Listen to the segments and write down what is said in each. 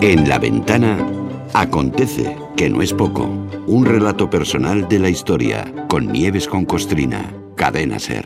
En la ventana acontece, que no es poco, un relato personal de la historia con Nieves con Costrina, Cadena Ser.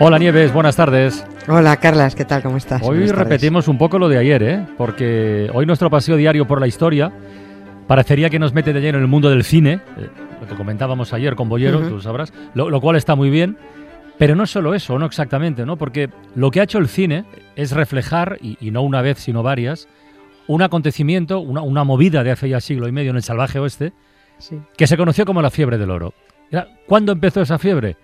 Hola Nieves, buenas tardes. Hola Carlas, ¿qué tal? ¿Cómo estás? Hoy repetimos un poco lo de ayer, ¿eh? Porque hoy nuestro paseo diario por la historia parecería que nos mete de lleno en el mundo del cine, eh, lo que comentábamos ayer con Bollero, tú sabrás, lo, cual está muy bien. Pero no solo eso, no exactamente, ¿no? Porque lo que ha hecho el cine es reflejar, y, no una vez, sino varias, un acontecimiento, una, movida de hace ya siglo y medio en el salvaje oeste, que se conoció como la fiebre del oro. ¿Cuándo empezó esa fiebre?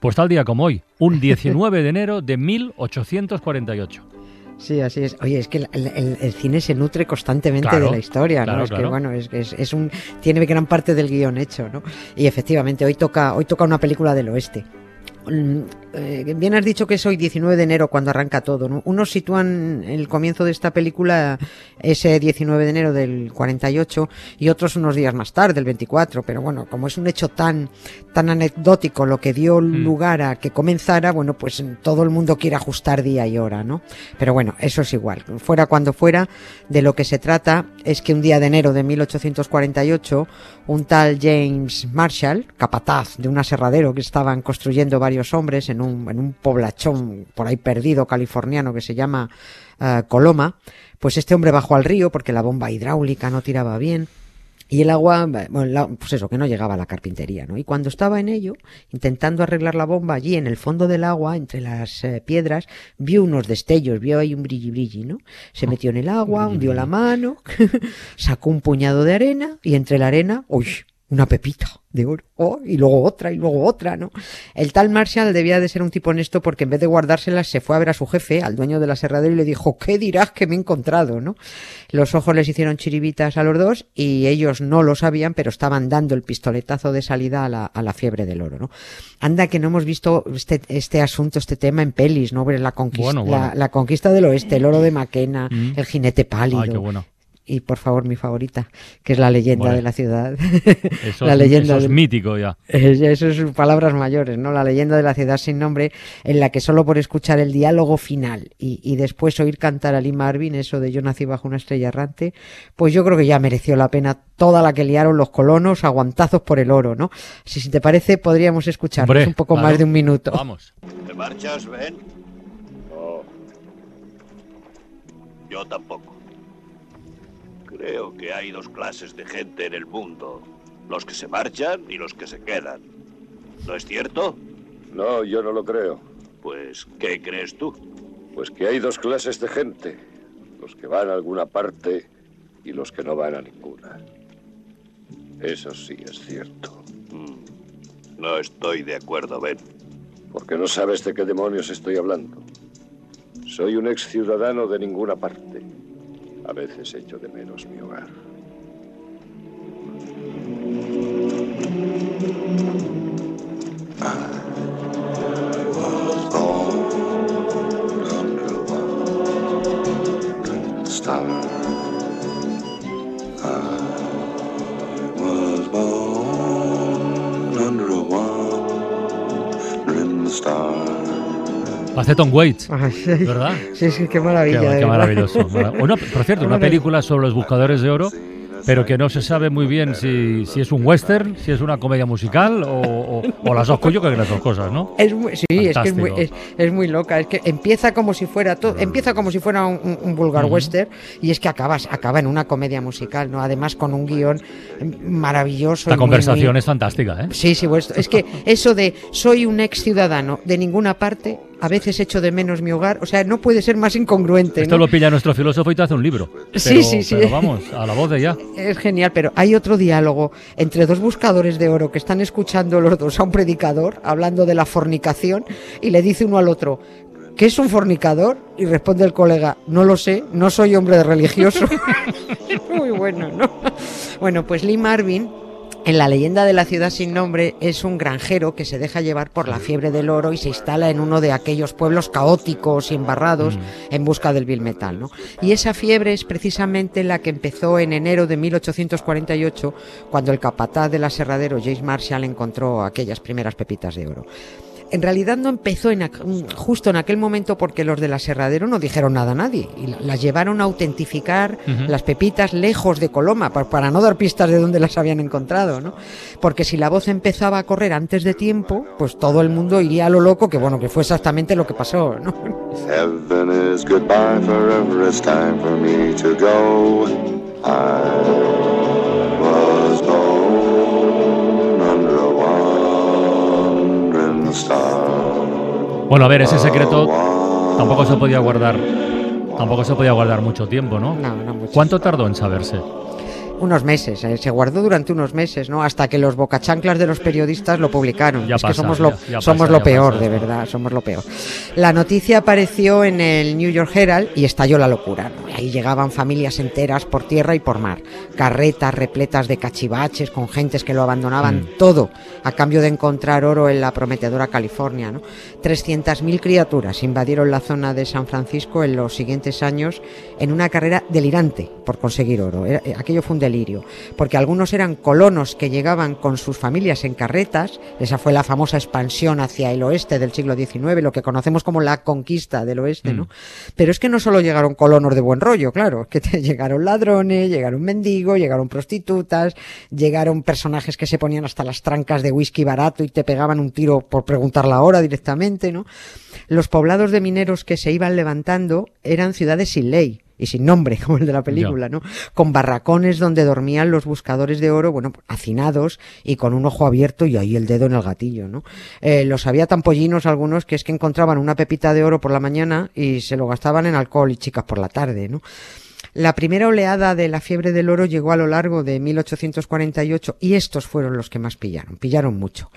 Pues tal día como hoy, un 19 de enero de 1848. Sí, así es. Oye, es que el, cine se nutre constantemente de la historia, ¿no? es que bueno, es, es, un tiene gran parte del guion hecho, ¿no? Y efectivamente hoy toca hoy toca una película del oeste. Eh, bien has dicho que es hoy 19 de enero cuando arranca todo. ¿no? Unos sitúan el comienzo de esta película ese 19 de enero del 48 y otros unos días más tarde, el 24. Pero bueno, como es un hecho tan, tan anecdótico lo que dio mm. lugar a que comenzara, bueno, pues todo el mundo quiere ajustar día y hora, ¿no? Pero bueno, eso es igual. Fuera cuando fuera, de lo que se trata es que un día de enero de 1848, un tal James Marshall, capataz de un aserradero que estaban construyendo varios hombres en un, en un poblachón por ahí perdido californiano que se llama eh, Coloma, pues este hombre bajó al río porque la bomba hidráulica no tiraba bien. Y el agua, bueno, pues eso, que no llegaba a la carpintería, ¿no? Y cuando estaba en ello, intentando arreglar la bomba allí en el fondo del agua, entre las eh, piedras, vio unos destellos, vio ahí un brilli brilli, ¿no? Se metió en el agua, hundió la mano, sacó un puñado de arena y entre la arena, uy, una pepita de oro, oh, y luego otra, y luego otra, ¿no? El tal Marshall debía de ser un tipo honesto porque en vez de guardárselas se fue a ver a su jefe, al dueño de la serradera, y le dijo, ¿qué dirás que me he encontrado, no? Los ojos les hicieron chiribitas a los dos y ellos no lo sabían, pero estaban dando el pistoletazo de salida a la, a la fiebre del oro, ¿no? Anda que no hemos visto este, este asunto, este tema en pelis, ¿no? La conquista, La, conquista del oeste, el oro de Maquena, mm. el jinete pálido. Ay, qué bueno y por favor mi favorita, que es la leyenda de la ciudad. Eso, la leyenda es mítico ya. Eso es palabras mayores, ¿no? La leyenda de la ciudad sin nombre, en la que solo por escuchar el diálogo final y, después oír cantar a Lee Marvin, eso de yo nací bajo una estrella errante, pues yo creo que ya mereció la pena toda la que liaron los colonos aguantazos por el oro, ¿no? Si, si te parece, podríamos escuchar un poco más de un minuto. Vamos. ¿Te marchas, Ben? No. Yo tampoco. Creo que hay dos clases de gente en el mundo. Los que se marchan y los que se quedan. ¿No es cierto? No, yo no lo creo. Pues, ¿qué crees tú? Pues que hay dos clases de gente. Los que van a alguna parte y los que no van a ninguna. Eso sí es cierto. Mm. No estoy de acuerdo, Ben. Porque no sabes de qué demonios estoy hablando. Soy un ex ciudadano de ninguna parte. A veces echo de menos mi hogar. Hace Tom Waits, ¿verdad? Sí, sí, qué maravilla. Qué, maravilloso. por cierto, una película sobre los buscadores de oro pero que no se sabe muy bien si, si, es un western, si es una comedia musical o, o, las dos, yo que las dos cosas, ¿no? Es sí, es que es muy, es, muy, loca, es que empieza como si fuera todo, empieza como si fuera un, vulgar western y es que acabas, acaba en una comedia musical, ¿no? Además con un guion maravilloso. La conversación es fantástica, ¿eh? Sí, sí, pues, es que eso de soy un ex ciudadano de ninguna parte a veces echo de menos mi hogar. O sea, no puede ser más incongruente. Esto lo pilla nuestro filósofo y te hace un libro. sí, sí, sí. Pero vamos, a la voz de ya. Es genial, pero hay otro diálogo entre dos buscadores de oro que están escuchando los dos a un predicador hablando de la fornicación y le dice uno al otro, ¿qué es un fornicador? Y responde el colega, no lo sé, no soy hombre religioso. Muy bueno, ¿no? Bueno, pues Lee Marvin En la leyenda de la ciudad sin nombre es un granjero que se deja llevar por la fiebre del oro y se instala en uno de aquellos pueblos caóticos y embarrados mm. en busca del bill metal. ¿no? Y esa fiebre es precisamente la que empezó en enero de 1848 cuando el capataz del aserradero James Marshall encontró aquellas primeras pepitas de oro en realidad no empezó en, justo en aquel momento porque los del aserradero no dijeron nada a nadie y las llevaron a autentificar las pepitas lejos de Coloma para, no dar pistas de dónde las habían encontrado, ¿no? Porque si la voz empezaba a correr antes de tiempo, pues todo el mundo iría a lo loco, que bueno, que fue exactamente lo que pasó, ¿no? Bueno, a ver, ese secreto tampoco se podía guardar, tampoco se podía guardar mucho tiempo, ¿no? No, no mucho. ¿Cuánto tardó en saberse? Unos meses, eh, se guardó durante unos meses, ¿no? Hasta que los bocachanclas de los periodistas lo publicaron. es que somos lo, somos lo peor, de verdad, somos lo peor. La noticia apareció en el New York Herald y estalló la locura. Ahí llegaban familias enteras por tierra y por mar, carretas repletas de cachivaches con gentes que lo abandonaban mm. todo a cambio de encontrar oro en la prometedora California, ¿no? 300.000 criaturas invadieron la zona de San Francisco en los siguientes años en una carrera delirante por conseguir oro. Eh, aquello fue un delirio, porque algunos eran colonos que llegaban con sus familias en carretas, esa fue la famosa expansión hacia el oeste del siglo XIX, lo que conocemos como la conquista del oeste, ¿no? Mm. Pero es que no solo llegaron colonos de buen rollo, claro, que llegaron ladrones, llegaron mendigos, llegaron prostitutas, llegaron personajes que se ponían hasta las trancas de whisky barato y te pegaban un tiro por preguntar la hora directamente, ¿no? Los poblados de mineros que se iban levantando eran ciudades sin ley, y sin nombre, como el de la película, ¿no? Con barracones donde dormían los buscadores de oro, bueno, hacinados y con un ojo abierto y ahí el dedo en el gatillo, ¿no? Eh, los había tan pollinos algunos que es que encontraban una pepita de oro por la mañana y se lo gastaban en alcohol y chicas por la tarde, ¿no? La primera oleada de la fiebre del oro llegó a lo largo de 1848 y estos fueron los que más pillaron, pillaron mucho.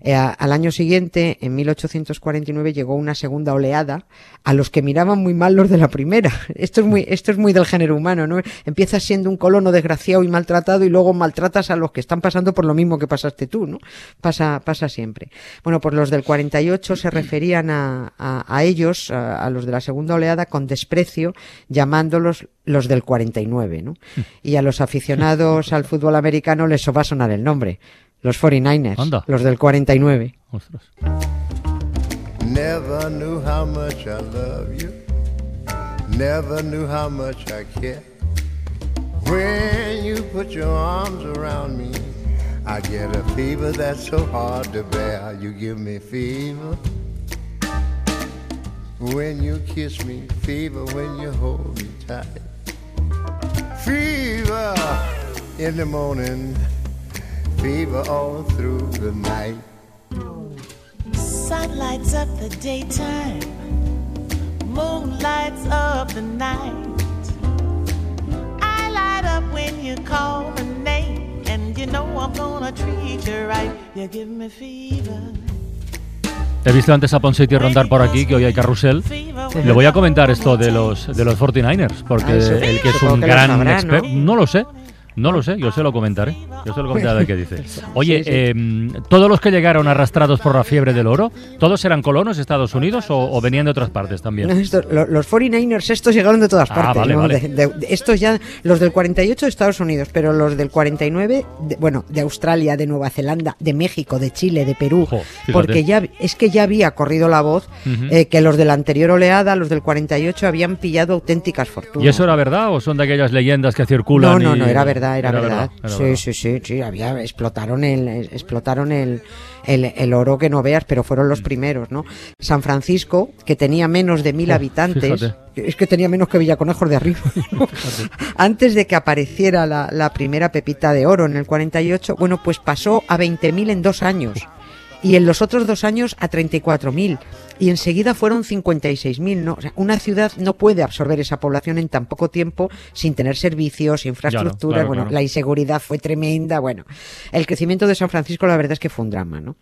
Eh, al año siguiente, en 1849, llegó una segunda oleada a los que miraban muy mal los de la primera. Esto es muy, esto es muy del género humano, ¿no? Empiezas siendo un colono desgraciado y maltratado y luego maltratas a los que están pasando por lo mismo que pasaste tú, ¿no? Pasa, pasa siempre. Bueno, pues los del 48 se referían a, a, ellos, a, los de la segunda oleada, con desprecio, llamándolos los del 49, ¿no? Y a los aficionados al fútbol americano les va a sonar el nombre. Los 49ers, los del 49. Ostras. Never knew how much I love you. Never knew how much I care. When you put your arms around me, I get a fever that's so hard to bear. You give me fever. When you kiss me, fever when you hold me tight. Fever in the morning fever all through the night. Sun lights up the daytime, moon lights up the night. I light up when you call my name, and you know I'm gonna treat you right. You give me fever. He visto antes a Ponseti rondar por aquí, que hoy hay carrusel. Le voy a comentar esto de los de los 49ers, porque ah, el que es un gran experto, no lo sé, no lo sé, yo se lo comentaré. Yo se lo comentaré qué dice. Oye, em, ¿todos los que llegaron arrastrados por la fiebre del oro, todos eran colonos de Estados Unidos o, venían de otras partes también? los 49ers estos llegaron de todas ah, partes. estos ya, los del 48 de Estados Unidos, pero los del 49, bueno, de Australia, de Nueva Zelanda, de México, de Chile, de Perú, porque ya es que ya había corrido la voz eh, que los de la anterior oleada, los del 48, habían pillado auténticas fortunas. ¿Y eso era verdad o son de aquellas leyendas que circulan? No, no, no, era verdad era, verdad. sí, sí, sí, sí, había, explotaron el, explotaron el, el, oro que no veas, pero fueron los mm. primeros, ¿no? San Francisco, que tenía menos de mil oh, habitantes, es que tenía menos que Villaconejos de arriba. Antes de que apareciera la, la primera pepita de oro en el 48, bueno, pues pasó a 20.000 en dos años y en los otros dos años a 34.000 y enseguida fueron 56.000. ¿no? O sea, una ciudad no puede absorber esa población en tan poco tiempo sin tener servicios, infraestructuras. bueno, la inseguridad fue tremenda. Bueno, el crecimiento de San Francisco la verdad es que fue un drama, ¿no?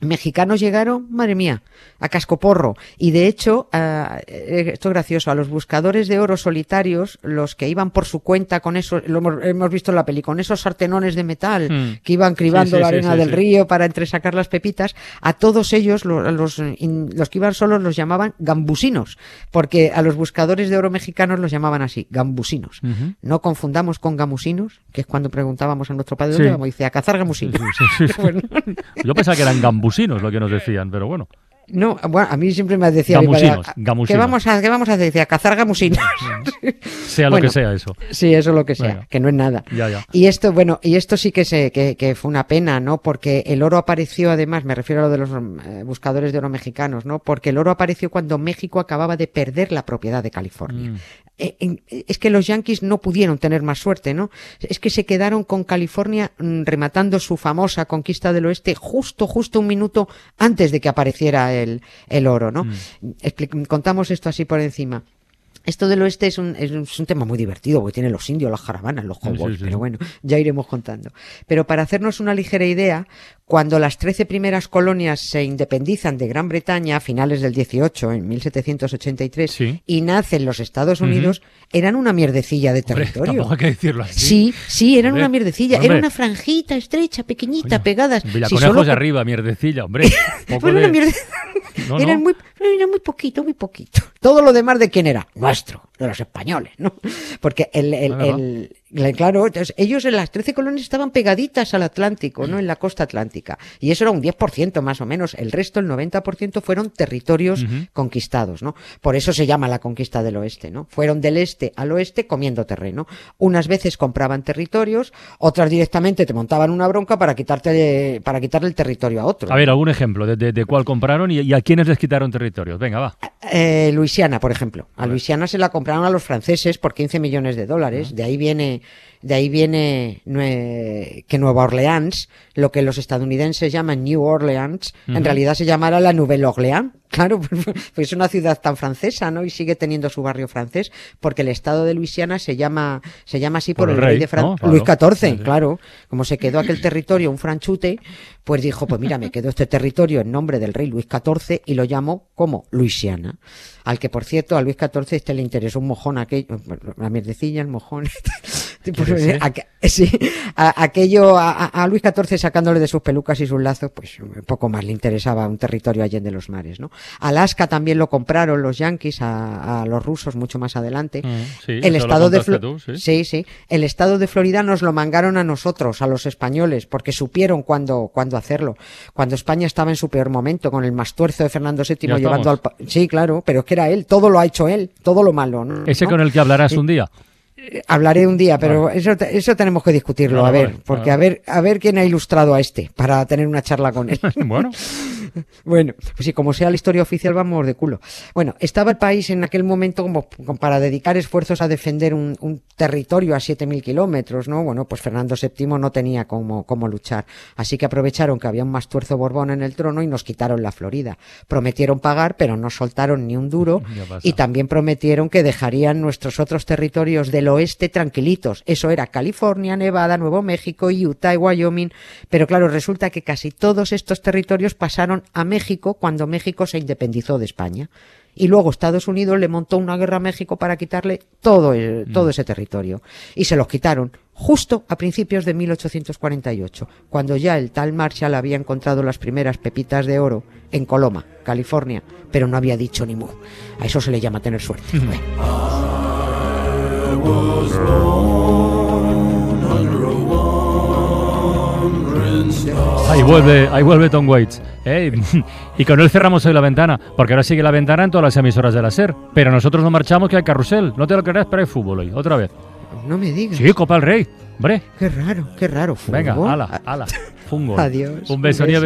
Mexicanos llegaron, madre mía, a cascoporro. Y de hecho, uh, esto es gracioso, a los buscadores de oro solitarios, los que iban por su cuenta con eso, lo hemos, hemos visto en la peli, con esos sartenones de metal mm. que iban cribando sí, sí, la arena sí, del río para entresacar las pepitas, a todos ellos, los, los, los, que iban solos, los llamaban gambusinos, porque a los buscadores de oro mexicanos los llamaban así, gambusinos. Uh -huh. No confundamos con gamusinos, que es cuando preguntábamos a nuestro padre dónde vamos, dice, a cazar gamusinos. Yo pensaba que eran gambusinos gamusinos lo que nos decían, pero bueno. No, bueno, a mí siempre me decía gamusinos, padre, gamusinos. ¿qué vamos a, qué vamos a decir? A cazar gamusinos. sea bueno, lo que sea eso. Sí, eso lo que sea, que no es nada. Ya, ya. Y esto, bueno, y esto sí que, se, que, que, fue una pena, ¿no? Porque el oro apareció, además, me refiero a lo de los eh, buscadores de oro mexicanos, ¿no? Porque el oro apareció cuando México acababa de perder la propiedad de California. Mm. Eh, es que los yanquis no pudieron tener más suerte, ¿no? Es que se quedaron con California mm, rematando su famosa conquista del oeste justo, justo un minuto antes de que apareciera el, el oro, ¿no? Mm. Contamos esto así por encima. Esto del oeste es un, es un, tema muy divertido, porque tiene los indios, las caravanas, los cowboys, sí, sí, sí. pero bueno, ya iremos contando. Pero para hacernos una ligera idea, cuando las trece primeras colonias se independizan de Gran Bretaña a finales del 18, en 1783, y nacen los Estados Unidos, uh -huh. eran una mierdecilla de territorio. Hombre, hay que decirlo así. Sí, sí, eran hombre, una mierdecilla. Hombre. Era una franjita estrecha, pequeñita, Oye, pegadas. Villaconejos si solo... de arriba, mierdecilla, hombre. Poco de... una mierde... no, eran, no. Muy, eran muy poquito, muy poquito. Todo lo demás de quién era? Nuestro, de los españoles, ¿no? Porque el, el, el, Claro, entonces, ellos en las 13 colonias estaban pegaditas al Atlántico, ¿no? En la costa atlántica. Y eso era un 10% más o menos. El resto, el 90%, fueron territorios uh -huh. conquistados, ¿no? Por eso se llama la conquista del oeste, ¿no? Fueron del este al oeste comiendo terreno. Unas veces compraban territorios, otras directamente te montaban una bronca para quitarte, para quitarle el territorio a otro. A ver, algún ejemplo de, de, de cuál compraron y, y, a quiénes les quitaron territorios. Venga, va. Eh, Luisiana, por ejemplo. A, a Luisiana se la compraron a los franceses por 15 millones de dólares. Uh -huh. De ahí viene de ahí viene que Nueva Orleans, lo que los estadounidenses llaman New Orleans, uh -huh. en realidad se llamará la Nouvelle Orleans. Claro, pues es una ciudad tan francesa, ¿no? Y sigue teniendo su barrio francés, porque el estado de Luisiana se llama, se llama así por, por el, rey, rey, de Francia, ¿no? claro. Luis XIV, sí, claro. Como se quedó aquel territorio un franchute, pues dijo, pues mira, me quedo este territorio en nombre del rey Luis XIV y lo llamo como Luisiana. Al que, por cierto, a Luis XIV este le interesó un mojón aquello, la mierdecilla, el mojón. Pues, sí, a, aquello, a, a, Luis XIV sacándole de sus pelucas y sus lazos, pues un poco más le interesaba un territorio allá de los mares, ¿no? Alaska también lo compraron los yanquis a, a los rusos mucho más adelante. Mm, sí, el estado de tú, ¿sí? sí, sí, el estado de Florida nos lo mangaron a nosotros, a los españoles, porque supieron cuándo, cuándo hacerlo. Cuando España estaba en su peor momento, con el mastuerzo de Fernando VII ya llevando estamos. al sí, claro, pero es que era él, todo lo ha hecho él, todo lo malo, ¿no? Ese con el que hablarás un día. Hablaré un día, pero vale. eso, eso tenemos que discutirlo, vale, a ver, vale, porque a ver, a ver quién ha ilustrado a este para tener una charla con él. bueno. Bueno, pues sí, como sea la historia oficial, vamos de culo. Bueno, estaba el país en aquel momento como, para dedicar esfuerzos a defender un, un territorio a 7.000 kilómetros, ¿no? Bueno, pues Fernando VII no tenía cómo, cómo luchar. Así que aprovecharon que había un mastuerzo Borbón en el trono y nos quitaron la Florida. Prometieron pagar, pero no soltaron ni un duro. Y también prometieron que dejarían nuestros otros territorios del oeste tranquilitos. Eso era California, Nevada, Nuevo México, Utah y Wyoming. Pero claro, resulta que casi todos estos territorios pasaron a México cuando México se independizó de España. Y luego Estados Unidos le montó una guerra a México para quitarle todo, el, todo mm. ese territorio. Y se los quitaron justo a principios de 1848, cuando ya el tal Marshall había encontrado las primeras pepitas de oro en Coloma, California, pero no había dicho ni mu. A eso se le llama tener suerte. Ahí vuelve, ahí vuelve Tom Waits. ¿eh? Y con él cerramos hoy la ventana, porque ahora sigue la ventana en todas las emisoras de la SER. Pero nosotros no marchamos que hay carrusel. No te lo creas, pero hay fútbol hoy, otra vez. No me digas. Sí, Copa del Rey. Hombre. Qué raro, qué raro. ¿Fútbol? Venga, ala, ala. Fútbol. Adiós. Un beso, un beso. Nieves.